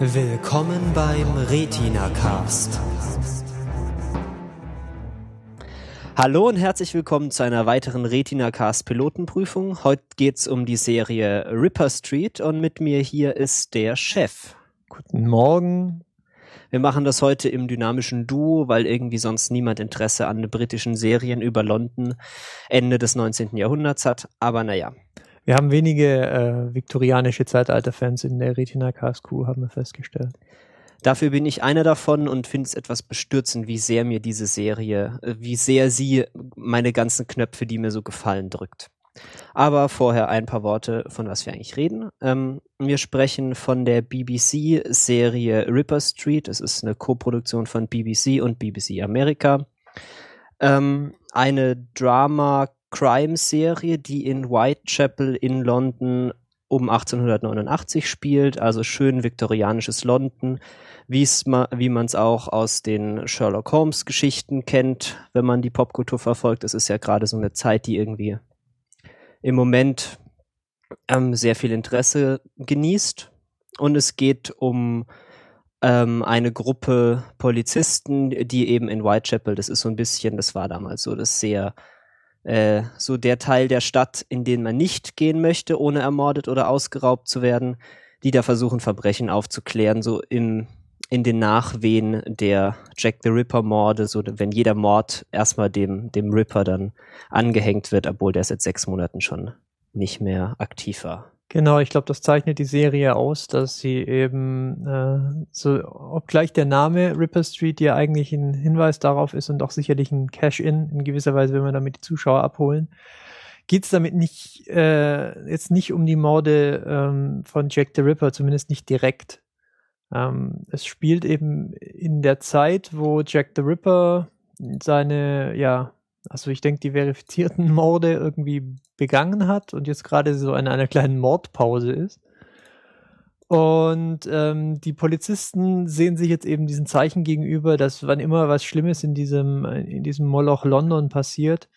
Willkommen beim Retina Cast. Hallo und herzlich willkommen zu einer weiteren Retina Cast Pilotenprüfung. Heute geht's um die Serie Ripper Street und mit mir hier ist der Chef. Guten Morgen. Wir machen das heute im dynamischen Duo, weil irgendwie sonst niemand Interesse an britischen Serien über London Ende des 19. Jahrhunderts hat. Aber naja, wir haben wenige äh, viktorianische Zeitalter-Fans in der Retina Cast Crew, haben wir festgestellt. Dafür bin ich einer davon und finde es etwas bestürzend, wie sehr mir diese Serie, äh, wie sehr sie meine ganzen Knöpfe, die mir so gefallen, drückt. Aber vorher ein paar Worte, von was wir eigentlich reden. Ähm, wir sprechen von der BBC-Serie Ripper Street. Es ist eine Koproduktion von BBC und BBC Amerika. Ähm, eine Drama Crime-Serie, die in Whitechapel in London um 1889 spielt, also schön viktorianisches London, ma, wie man es auch aus den Sherlock Holmes-Geschichten kennt, wenn man die Popkultur verfolgt. Es ist ja gerade so eine Zeit, die irgendwie im Moment ähm, sehr viel Interesse genießt. Und es geht um ähm, eine Gruppe Polizisten, die eben in Whitechapel, das ist so ein bisschen, das war damals so das sehr äh, so der Teil der Stadt, in den man nicht gehen möchte, ohne ermordet oder ausgeraubt zu werden, die da versuchen, Verbrechen aufzuklären, so im, in den Nachwehen der Jack the Ripper Morde, so wenn jeder Mord erstmal dem, dem Ripper dann angehängt wird, obwohl der seit sechs Monaten schon nicht mehr aktiv war. Genau, ich glaube, das zeichnet die Serie aus, dass sie eben, äh, so, obgleich der Name Ripper Street ja eigentlich ein Hinweis darauf ist und auch sicherlich ein Cash-In in gewisser Weise, wenn wir damit die Zuschauer abholen, geht es damit nicht, äh, jetzt nicht um die Morde ähm, von Jack the Ripper, zumindest nicht direkt. Ähm, es spielt eben in der Zeit, wo Jack the Ripper seine, ja, also ich denke, die verifizierten Morde irgendwie begangen hat und jetzt gerade so in einer kleinen Mordpause ist. Und ähm, die Polizisten sehen sich jetzt eben diesen Zeichen gegenüber, dass wann immer was Schlimmes in diesem, in diesem Moloch London passiert,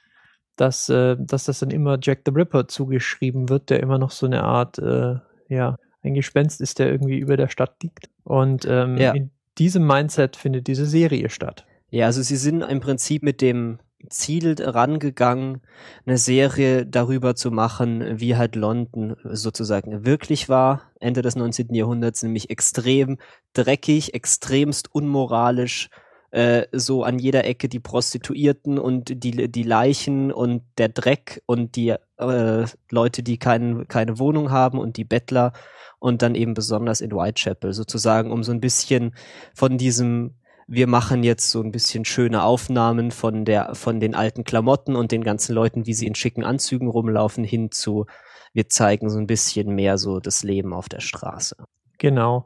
dass, äh, dass das dann immer Jack the Ripper zugeschrieben wird, der immer noch so eine Art, äh, ja, ein Gespenst ist, der irgendwie über der Stadt liegt. Und ähm, ja. in diesem Mindset findet diese Serie statt. Ja, also sie sind im Prinzip mit dem Ziel rangegangen, eine Serie darüber zu machen, wie halt London sozusagen wirklich war, Ende des 19. Jahrhunderts, nämlich extrem dreckig, extremst unmoralisch, äh, so an jeder Ecke die Prostituierten und die, die Leichen und der Dreck und die äh, Leute, die kein, keine Wohnung haben und die Bettler und dann eben besonders in Whitechapel sozusagen, um so ein bisschen von diesem wir machen jetzt so ein bisschen schöne Aufnahmen von der, von den alten Klamotten und den ganzen Leuten, wie sie in schicken Anzügen rumlaufen, hin zu, wir zeigen so ein bisschen mehr so das Leben auf der Straße. Genau.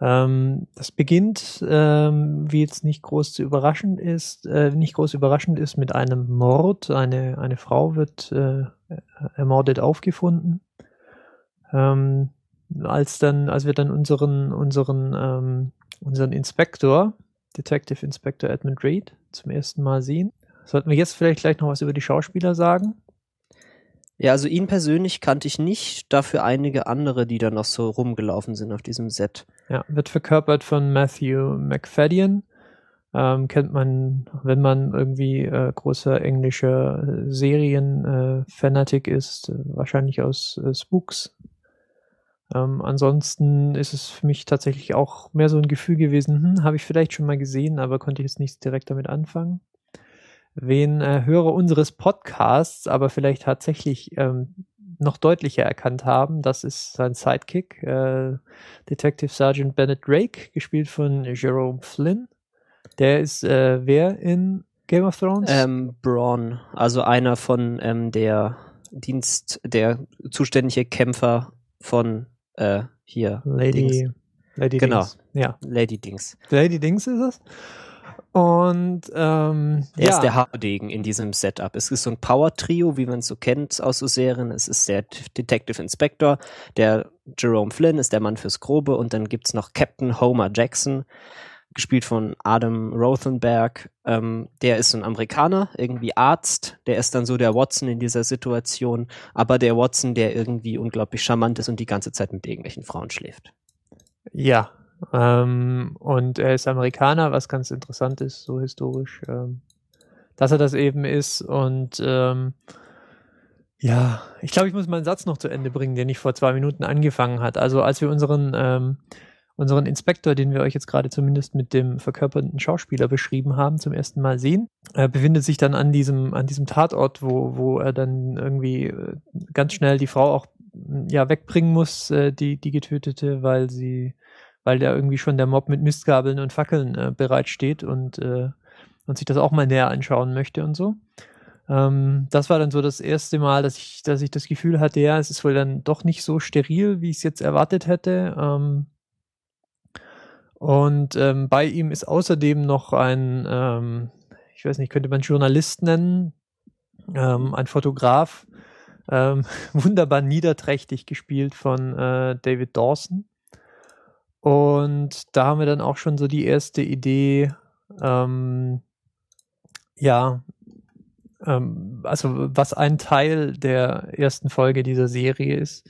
Ähm, das beginnt, ähm, wie jetzt nicht groß zu überraschend ist, äh, nicht groß überraschend ist, mit einem Mord. Eine, eine Frau wird äh, ermordet aufgefunden. Ähm, als dann, als wir dann unseren, unseren, ähm, unseren Inspektor Detective Inspector Edmund Reed zum ersten Mal sehen. Sollten wir jetzt vielleicht gleich noch was über die Schauspieler sagen? Ja, also ihn persönlich kannte ich nicht, dafür einige andere, die da noch so rumgelaufen sind auf diesem Set. Ja, wird verkörpert von Matthew McFadden. Ähm, kennt man, wenn man irgendwie äh, großer englischer Serien-Fanatic äh, ist, äh, wahrscheinlich aus äh, Spooks ähm, ansonsten ist es für mich tatsächlich auch mehr so ein Gefühl gewesen, hm, habe ich vielleicht schon mal gesehen, aber konnte ich jetzt nicht direkt damit anfangen. Wen äh, Hörer unseres Podcasts aber vielleicht tatsächlich ähm, noch deutlicher erkannt haben, das ist sein Sidekick, äh, Detective Sergeant Bennett Drake, gespielt von Jerome Flynn. Der ist äh, wer in Game of Thrones? Ähm, Braun, also einer von ähm, der Dienst, der zuständige Kämpfer von äh, hier. Lady, Dings. Lady genau. Dings. Ja. Lady Dings. Lady Dings ist es. Und ähm, er ja. ist der Hauptdegen in diesem Setup. Es ist so ein Power-Trio, wie man es so kennt aus so Serien. Es ist der Detective Inspector, der Jerome Flynn ist der Mann fürs Grobe und dann gibt's noch Captain Homer Jackson, gespielt von Adam Rothenberg. Ähm, der ist ein Amerikaner, irgendwie Arzt. Der ist dann so der Watson in dieser Situation, aber der Watson, der irgendwie unglaublich charmant ist und die ganze Zeit mit irgendwelchen Frauen schläft. Ja, Ähm, und er ist Amerikaner, was ganz interessant ist, so historisch, ähm, dass er das eben ist. Und ähm, ja, ich glaube, ich muss meinen Satz noch zu Ende bringen, den ich vor zwei Minuten angefangen hat. Also als wir unseren ähm, unseren Inspektor, den wir euch jetzt gerade zumindest mit dem verkörperten Schauspieler beschrieben haben, zum ersten Mal sehen. Er befindet sich dann an diesem, an diesem Tatort, wo, wo er dann irgendwie äh, ganz schnell die Frau auch ja wegbringen muss, äh, die, die getötete, weil sie, weil da irgendwie schon der Mob mit Mistgabeln und Fackeln äh, bereitsteht und, äh, und sich das auch mal näher anschauen möchte und so. Ähm, das war dann so das erste Mal, dass ich, dass ich das Gefühl hatte, ja, es ist wohl dann doch nicht so steril, wie ich es jetzt erwartet hätte. Ähm, und ähm, bei ihm ist außerdem noch ein, ähm, ich weiß nicht, könnte man Journalist nennen, ähm, ein Fotograf, ähm, wunderbar niederträchtig gespielt von äh, David Dawson. Und da haben wir dann auch schon so die erste Idee, ähm, ja, ähm, also was ein Teil der ersten Folge dieser Serie ist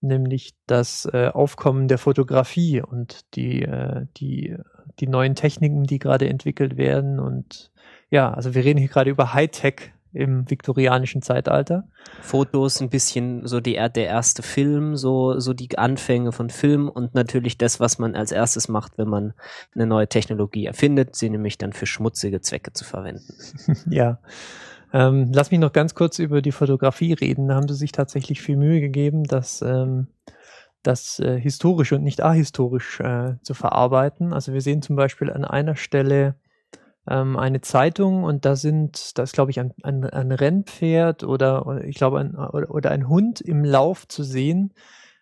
nämlich das äh, Aufkommen der Fotografie und die, äh, die, die neuen Techniken, die gerade entwickelt werden. Und ja, also wir reden hier gerade über Hightech im viktorianischen Zeitalter. Fotos, ein bisschen so die, der erste Film, so, so die Anfänge von Film und natürlich das, was man als erstes macht, wenn man eine neue Technologie erfindet, sie nämlich dann für schmutzige Zwecke zu verwenden. ja. Ähm, lass mich noch ganz kurz über die Fotografie reden. Da haben sie sich tatsächlich viel Mühe gegeben, das, ähm, das äh, historisch und nicht ahistorisch äh, zu verarbeiten. Also wir sehen zum Beispiel an einer Stelle ähm, eine Zeitung und da sind, da ist glaube ich ein, ein, ein Rennpferd oder, oder ich glaube ein, oder, ein Hund im Lauf zu sehen.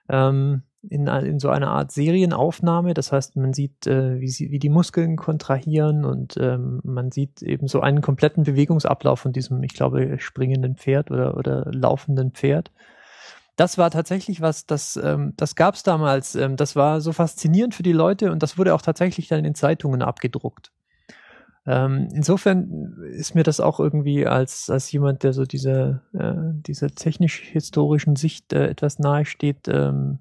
Ähm, in, in so einer Art Serienaufnahme. Das heißt, man sieht, äh, wie, sie, wie die Muskeln kontrahieren und ähm, man sieht eben so einen kompletten Bewegungsablauf von diesem, ich glaube, springenden Pferd oder, oder laufenden Pferd. Das war tatsächlich was, das, ähm, das gab es damals. Ähm, das war so faszinierend für die Leute und das wurde auch tatsächlich dann in Zeitungen abgedruckt. Ähm, insofern ist mir das auch irgendwie als, als jemand, der so diese, äh, dieser technisch-historischen Sicht äh, etwas nahe steht, ähm,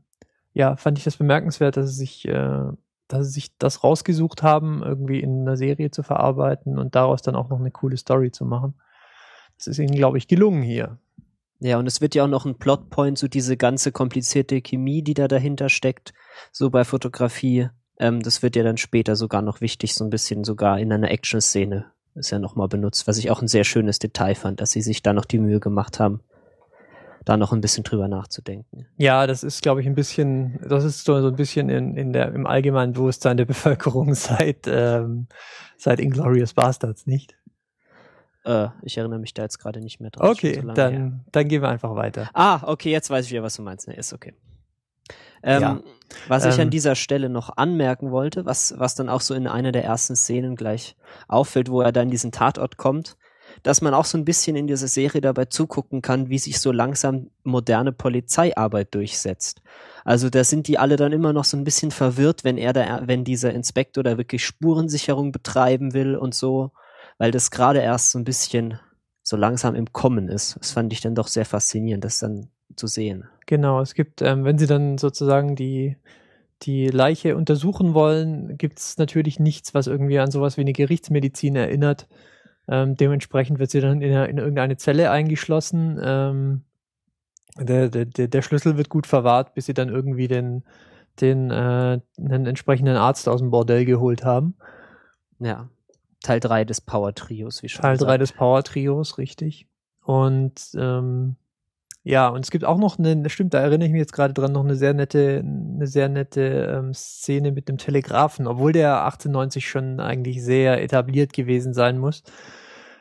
ja, fand ich das bemerkenswert, dass sie sich, äh, dass sie sich das rausgesucht haben, irgendwie in einer Serie zu verarbeiten und daraus dann auch noch eine coole Story zu machen. Das ist ihnen, glaube ich, gelungen hier. Ja, und es wird ja auch noch ein Plotpoint, so diese ganze komplizierte Chemie, die da dahinter steckt, so bei Fotografie. Ähm, das wird ja dann später sogar noch wichtig, so ein bisschen sogar in einer Action-Szene ist ja nochmal benutzt, was ich auch ein sehr schönes Detail fand, dass sie sich da noch die Mühe gemacht haben, da noch ein bisschen drüber nachzudenken. Ja, das ist, glaube ich, ein bisschen, das ist so, so ein bisschen in, in der, im allgemeinen Bewusstsein der Bevölkerung seit, ähm, seit Inglorious Bastards, nicht? Äh, ich erinnere mich da jetzt gerade nicht mehr dran. Okay, so dann, dann gehen wir einfach weiter. Ah, okay, jetzt weiß ich wieder, was du meinst. Ne, ist okay. Ähm, ja. Was ich ähm, an dieser Stelle noch anmerken wollte, was, was dann auch so in einer der ersten Szenen gleich auffällt, wo er dann in diesen Tatort kommt, dass man auch so ein bisschen in dieser Serie dabei zugucken kann, wie sich so langsam moderne Polizeiarbeit durchsetzt. Also da sind die alle dann immer noch so ein bisschen verwirrt, wenn er da, wenn dieser Inspektor da wirklich Spurensicherung betreiben will und so, weil das gerade erst so ein bisschen so langsam im Kommen ist. Das fand ich dann doch sehr faszinierend, das dann zu sehen. Genau, es gibt, ähm, wenn sie dann sozusagen die die Leiche untersuchen wollen, gibt es natürlich nichts, was irgendwie an sowas wie eine Gerichtsmedizin erinnert. Ähm, dementsprechend wird sie dann in, in irgendeine Zelle eingeschlossen. Ähm, der, der, der Schlüssel wird gut verwahrt, bis sie dann irgendwie den, den äh, einen entsprechenden Arzt aus dem Bordell geholt haben. Ja. Teil 3 des Power Trios, wie schon Teil 3 des Power Trios, richtig. Und ähm, ja, und es gibt auch noch eine, stimmt, da erinnere ich mich jetzt gerade dran, noch eine sehr nette, eine sehr nette ähm, Szene mit dem Telegrafen, obwohl der 1890 schon eigentlich sehr etabliert gewesen sein muss.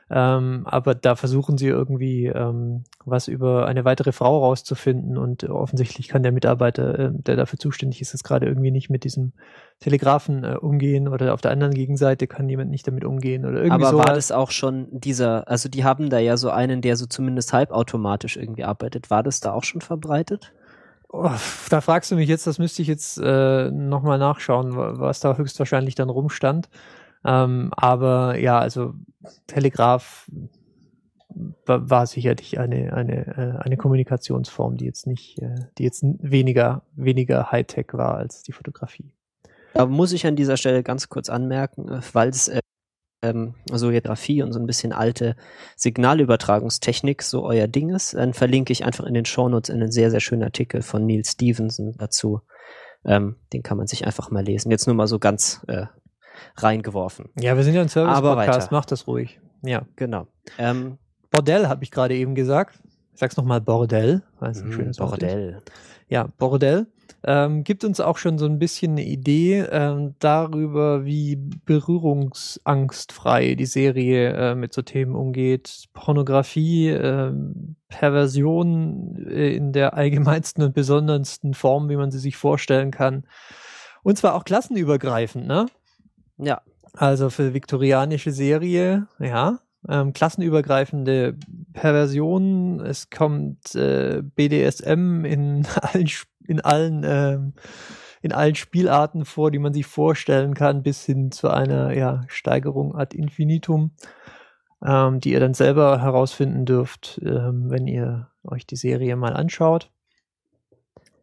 Ähm, aber da versuchen sie irgendwie ähm, was über eine weitere Frau rauszufinden und offensichtlich kann der Mitarbeiter, äh, der dafür zuständig ist, es gerade irgendwie nicht mit diesem Telegrafen äh, umgehen oder auf der anderen Gegenseite kann jemand nicht damit umgehen oder irgendwie Aber sowas. war das auch schon dieser, also die haben da ja so einen, der so zumindest halbautomatisch irgendwie arbeitet. War das da auch schon verbreitet? Oh, da fragst du mich jetzt, das müsste ich jetzt äh, nochmal nachschauen, was da höchstwahrscheinlich dann rumstand. Ähm, aber ja, also Telegraph war, sicherlich eine, eine, äh, eine Kommunikationsform, die jetzt nicht, äh, die jetzt weniger, weniger Hightech war als die Fotografie. Da muss ich an dieser Stelle ganz kurz anmerken, äh, weil es äh, ähm, so Geografie und so ein bisschen alte Signalübertragungstechnik so euer Ding ist, dann verlinke ich einfach in den Shownotes einen sehr, sehr schönen Artikel von Neil Stevenson dazu. Ähm, den kann man sich einfach mal lesen. Jetzt nur mal so ganz äh, reingeworfen. Ja, wir sind ja ein Service-Podcast, macht das ruhig. Ja. Genau. Ähm, Bordell habe ich gerade eben gesagt. Ich sag's nochmal Bordell, es ein mh, schönes. Mhm, Bordell. Ja, Bordell. Ähm, gibt uns auch schon so ein bisschen eine Idee ähm, darüber, wie berührungsangstfrei die Serie äh, mit so Themen umgeht. Pornografie, ähm, Perversion äh, in der allgemeinsten und besondersten Form, wie man sie sich vorstellen kann. Und zwar auch klassenübergreifend, ne? Ja. Also für viktorianische Serie, ja. Ähm, klassenübergreifende Perversion, es kommt äh, BDSM in allen, in allen, ähm, in allen Spielarten vor, die man sich vorstellen kann, bis hin zu einer ja, Steigerung ad infinitum, ähm, die ihr dann selber herausfinden dürft, ähm, wenn ihr euch die Serie mal anschaut.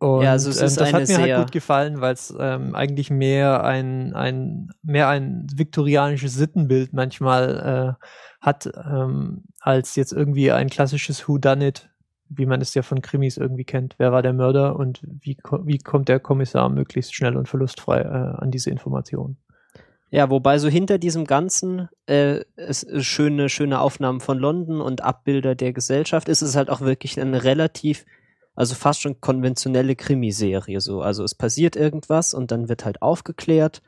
Und Ja, also es ähm, ist das hat mir halt gut gefallen, weil es ähm, eigentlich mehr ein, ein, mehr ein viktorianisches Sittenbild manchmal äh, hat, ähm, als jetzt irgendwie ein klassisches Whodunit, wie man es ja von Krimis irgendwie kennt. Wer war der Mörder und wie, wie kommt der Kommissar möglichst schnell und verlustfrei äh, an diese Informationen? Ja, wobei so hinter diesem Ganzen äh, es ist schöne, schöne Aufnahmen von London und Abbilder der Gesellschaft ist es halt auch wirklich eine relativ, also fast schon konventionelle Krimiserie so. Also es passiert irgendwas und dann wird halt aufgeklärt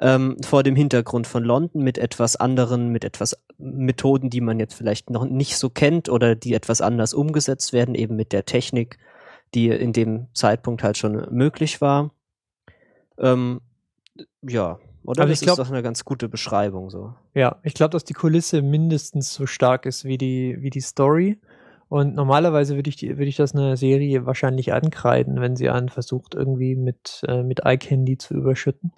ähm, vor dem Hintergrund von London mit etwas anderen, mit etwas Methoden, die man jetzt vielleicht noch nicht so kennt oder die etwas anders umgesetzt werden, eben mit der Technik, die in dem Zeitpunkt halt schon möglich war. Ähm, ja, oder? Aber das ich glaub- ist doch eine ganz gute Beschreibung so. Ja, ich glaube, dass die Kulisse mindestens so stark ist wie die, wie die Story. Und normalerweise würde ich, die- würde ich das einer Serie wahrscheinlich ankreiden, wenn sie einen versucht, irgendwie mit, äh, mit Eye-Candy zu überschütten.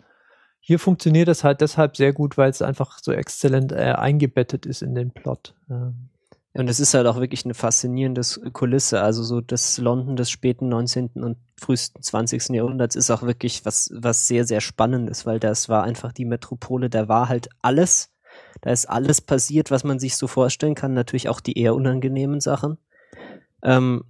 Hier funktioniert das halt deshalb sehr gut, weil es einfach so exzellent äh, eingebettet ist in den Plot. Ähm, Und es ist halt auch wirklich eine faszinierende Kulisse. Also so das London des späten 19. und frühesten 20. Jahrhunderts ist auch wirklich was, was sehr, sehr Spannendes, weil das war einfach die Metropole, da war halt alles. Da ist alles passiert, was man sich so vorstellen kann. Natürlich auch die eher unangenehmen Sachen. Ähm,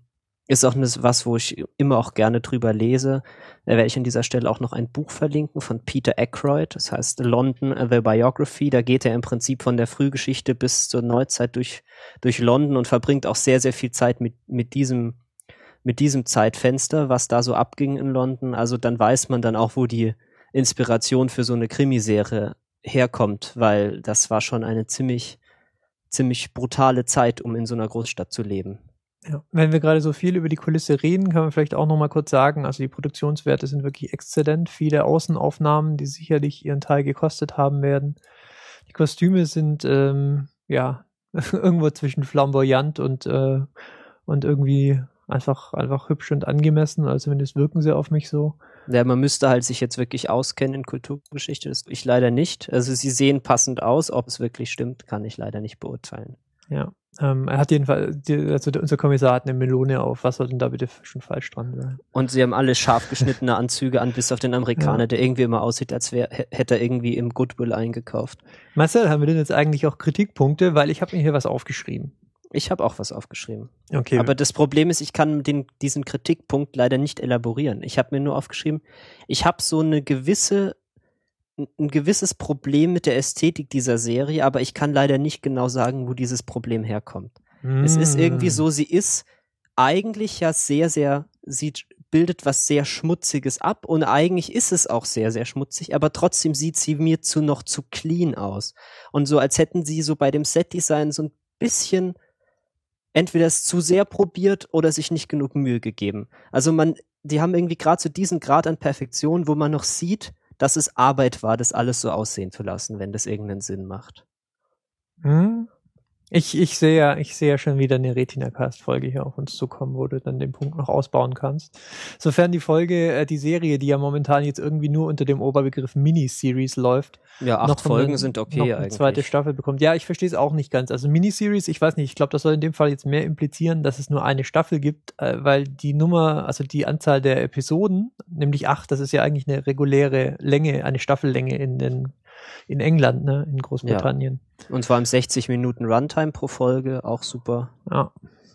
ist auch was, wo ich immer auch gerne drüber lese. Da werde ich an dieser Stelle auch noch ein Buch verlinken von Peter Aykroyd. Das heißt London, uh, The Biography. Da geht er im Prinzip von der Frühgeschichte bis zur Neuzeit durch, durch London und verbringt auch sehr, sehr viel Zeit mit, mit diesem, mit diesem Zeitfenster, was da so abging in London. Also dann weiß man dann auch, wo die Inspiration für so eine Krimiserie herkommt, weil das war schon eine ziemlich, ziemlich brutale Zeit, um in so einer Großstadt zu leben. Ja. Wenn wir gerade so viel über die Kulisse reden, kann man vielleicht auch noch mal kurz sagen, also die Produktionswerte sind wirklich exzellent. Viele Außenaufnahmen, die sicherlich ihren Teil gekostet haben werden. Die Kostüme sind ähm, ja irgendwo zwischen flamboyant und und, äh, und irgendwie einfach, einfach hübsch und angemessen. Also zumindest wirken sie auf mich so. Ja, man müsste halt sich jetzt wirklich auskennen in Kulturgeschichte. Das ich leider nicht. Also sie sehen passend aus. Ob es wirklich stimmt, kann ich leider nicht beurteilen. Ja. Ähm, er hat jedenfalls, die, also unser Kommissar hat eine Melone auf. Was soll denn da bitte schon falsch dran sein? Und sie haben alle scharf geschnittene Anzüge an, bis auf den Amerikaner, Ja. der irgendwie immer aussieht, als wär, hä- hätte er irgendwie im Goodwill eingekauft. Marcel, haben wir denn jetzt eigentlich auch Kritikpunkte? Weil ich habe mir hier was aufgeschrieben. Ich habe auch was aufgeschrieben. Okay. Aber das Problem ist, ich kann den, diesen Kritikpunkt leider nicht elaborieren. Ich habe mir nur aufgeschrieben, ich habe so eine gewisse, ein gewisses Problem mit der Ästhetik dieser Serie, aber ich kann leider nicht genau sagen, wo dieses Problem herkommt. Es ist irgendwie Mm. so, sie ist eigentlich ja sehr, sehr, sie bildet was sehr Schmutziges ab und eigentlich ist es auch sehr, sehr schmutzig, aber trotzdem sieht sie mir zu noch zu clean aus. Und so, als hätten sie so bei dem Setdesign so ein bisschen entweder es zu sehr probiert oder sich nicht genug Mühe gegeben. Also man, die haben irgendwie gerade so diesen Grad an Perfektion, wo man noch sieht, dass es Arbeit war, das alles so aussehen zu lassen, wenn das irgendeinen Sinn macht. Hm? Ich, ich sehe ja, ich sehe ja schon wieder eine Retina-Cast-Folge hier auf uns zukommen, wo du dann den Punkt noch ausbauen kannst. Sofern die Folge, äh, die Serie, die ja momentan jetzt irgendwie nur unter dem Oberbegriff Miniseries läuft. Ja, acht Folgen eine, sind okay noch eine zweite Staffel bekommt. Ja, ich verstehe es auch nicht ganz. Also Miniseries, ich weiß nicht, ich glaube, das soll in dem Fall jetzt mehr implizieren, dass es nur eine Staffel gibt, äh, weil die Nummer, also die Anzahl der Episoden, nämlich acht, das ist ja eigentlich eine reguläre Länge, eine Staffellänge in den in England, ne, in Großbritannien. Ja. Und vor allem 60 Minuten Runtime pro Folge, auch super. Ja.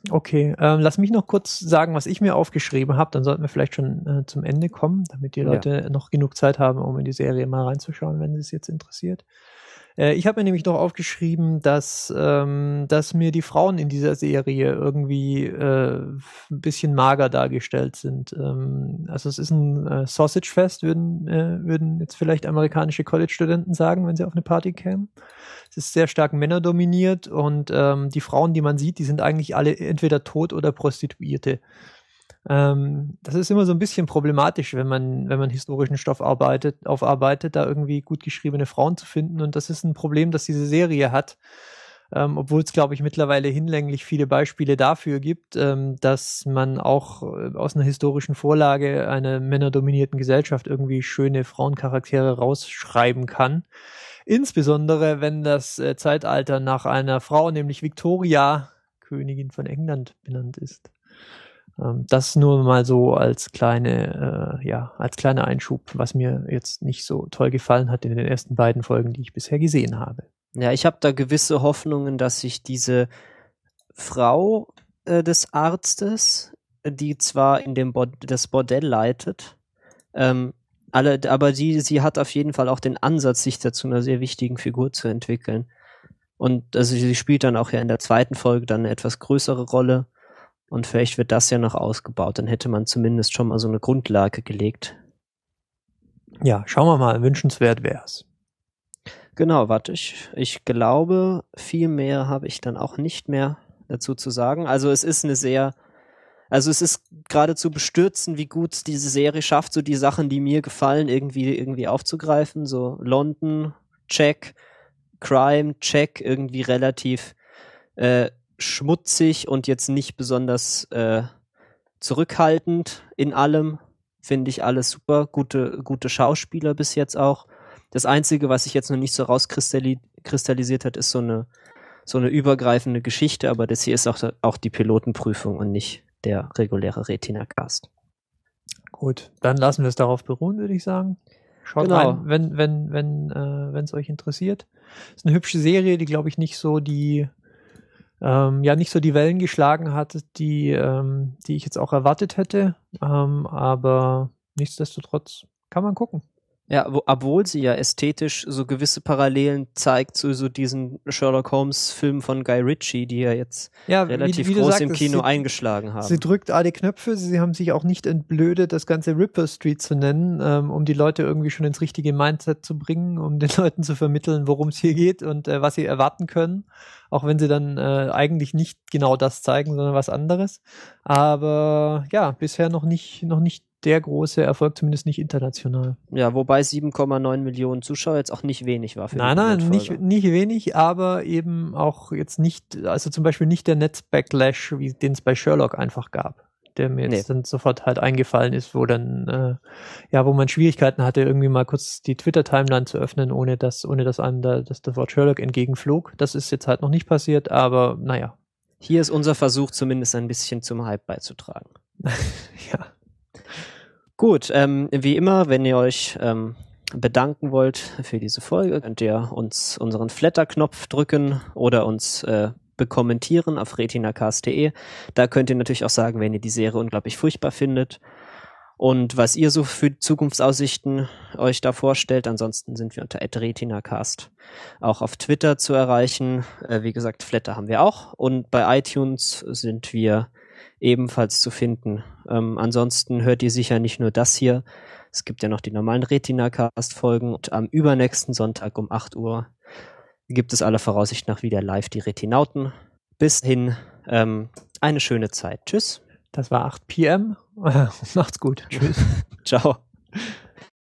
Okay, ähm, lass mich noch kurz sagen, was ich mir aufgeschrieben habe. Dann sollten wir vielleicht schon äh, zum Ende kommen, damit die Leute ja. noch genug Zeit haben, um in die Serie mal reinzuschauen, wenn sie es jetzt interessiert. Äh, ich habe mir nämlich noch aufgeschrieben, dass, ähm, dass mir die Frauen in dieser Serie irgendwie äh, ein bisschen mager dargestellt sind. Ähm, also es ist ein äh, Sausage-Fest, würden, äh, würden jetzt vielleicht amerikanische College-Studenten sagen, wenn sie auf eine Party kämen. Es ist sehr stark männerdominiert und ähm, die Frauen, die man sieht, die sind eigentlich alle entweder tot oder Prostituierte. Ähm, das ist immer so ein bisschen problematisch, wenn man, wenn man historischen Stoff arbeitet, aufarbeitet, da irgendwie gut geschriebene Frauen zu finden. Und das ist ein Problem, das diese Serie hat. Ähm, obwohl es, glaube ich, mittlerweile hinlänglich viele Beispiele dafür gibt, ähm, dass man auch äh, aus einer historischen Vorlage einer männerdominierten Gesellschaft irgendwie schöne Frauencharaktere rausschreiben kann. Insbesondere, wenn das äh, Zeitalter nach einer Frau, nämlich Victoria, Königin von England, benannt ist. Ähm, das nur mal so als kleine, äh, ja, als kleiner Einschub, was mir jetzt nicht so toll gefallen hat in den ersten beiden Folgen, die ich bisher gesehen habe. Ja, ich habe da gewisse Hoffnungen, dass sich diese Frau äh, des Arztes, die zwar in dem Bod das Bordell leitet, ähm, alle, aber die, sie hat auf jeden Fall auch den Ansatz, sich dazu einer sehr wichtigen Figur zu entwickeln. Und also sie spielt dann auch ja in der zweiten Folge dann eine etwas größere Rolle. Und vielleicht wird das ja noch ausgebaut. Dann hätte man zumindest schon mal so eine Grundlage gelegt. Ja, schauen wir mal. Wünschenswert wär's. Genau, warte, ich, ich glaube, viel mehr habe ich dann auch nicht mehr dazu zu sagen. Also es ist eine sehr, also es ist geradezu bestürzen, wie gut diese Serie schafft, so die Sachen, die mir gefallen, irgendwie, irgendwie aufzugreifen. So London, check, Crime, check, irgendwie relativ äh, schmutzig und jetzt nicht besonders äh, zurückhaltend in allem. Finde ich alles super. Gute, gute Schauspieler bis jetzt auch. Das Einzige, was sich jetzt noch nicht so rauskristallisiert hat, ist so eine, so eine übergreifende Geschichte, aber das hier ist auch, auch die Pilotenprüfung und nicht der reguläre Retina-Cast. Gut, dann lassen wir es darauf beruhen, würde ich sagen. Schaut genau. rein, wenn wenn wenn äh, wenn es euch interessiert. Ist eine hübsche Serie, die glaube ich nicht so die ähm, ja nicht so die Wellen geschlagen hat, die, ähm, die ich jetzt auch erwartet hätte. Ähm, aber nichtsdestotrotz kann man gucken. Ja, wo, obwohl sie ja ästhetisch so gewisse Parallelen zeigt zu so diesen Sherlock Holmes Filmen von Guy Ritchie, die ja jetzt ja, relativ wie, wie groß sagst, im Kino sie, eingeschlagen haben. Sie drückt alle Knöpfe, sie haben sich auch nicht entblödet, das ganze Ripper Street zu nennen, ähm, um die Leute irgendwie schon ins richtige Mindset zu bringen, um den Leuten zu vermitteln, worum es hier geht und äh, was sie erwarten können, auch wenn sie dann äh, eigentlich nicht genau das zeigen, sondern was anderes. Aber ja, bisher noch nicht, noch nicht der große Erfolg, zumindest nicht international. Ja, wobei 7,9 Millionen Zuschauer jetzt auch nicht wenig war. Für nein, nein, nicht, nicht wenig, aber eben auch jetzt nicht, also zum Beispiel nicht der Netz-Backlash, wie den es bei Sherlock einfach gab der mir jetzt nee. dann sofort halt eingefallen ist, wo dann, äh, ja, wo man Schwierigkeiten hatte, irgendwie mal kurz die Twitter-Timeline zu öffnen, ohne dass, ohne dass einem da das, das Wort Sherlock entgegenflog. Das ist jetzt halt noch nicht passiert, aber naja. Hier ist unser Versuch, zumindest ein bisschen zum Hype beizutragen. ja. Gut, ähm, wie immer, wenn ihr euch ähm, bedanken wollt für diese Folge, könnt ihr uns unseren Flatter-Knopf drücken oder uns äh, bekommentieren auf retinacast.de. Da könnt ihr natürlich auch sagen, wenn ihr die Serie unglaublich furchtbar findet und was ihr so für Zukunftsaussichten euch da vorstellt. Ansonsten sind wir unter retinacast auch auf Twitter zu erreichen. Äh, wie gesagt, Flatter haben wir auch und bei iTunes sind wir ebenfalls zu finden. Ähm, ansonsten hört ihr sicher nicht nur das hier. Es gibt ja noch die normalen Retina-Cast-Folgen und am übernächsten Sonntag um 8 Uhr gibt es aller Voraussicht nach wieder live die Retinauten. Bis hin ähm, eine schöne Zeit. Tschüss. Das war 8 p.m. Macht's gut. Tschüss. Ciao.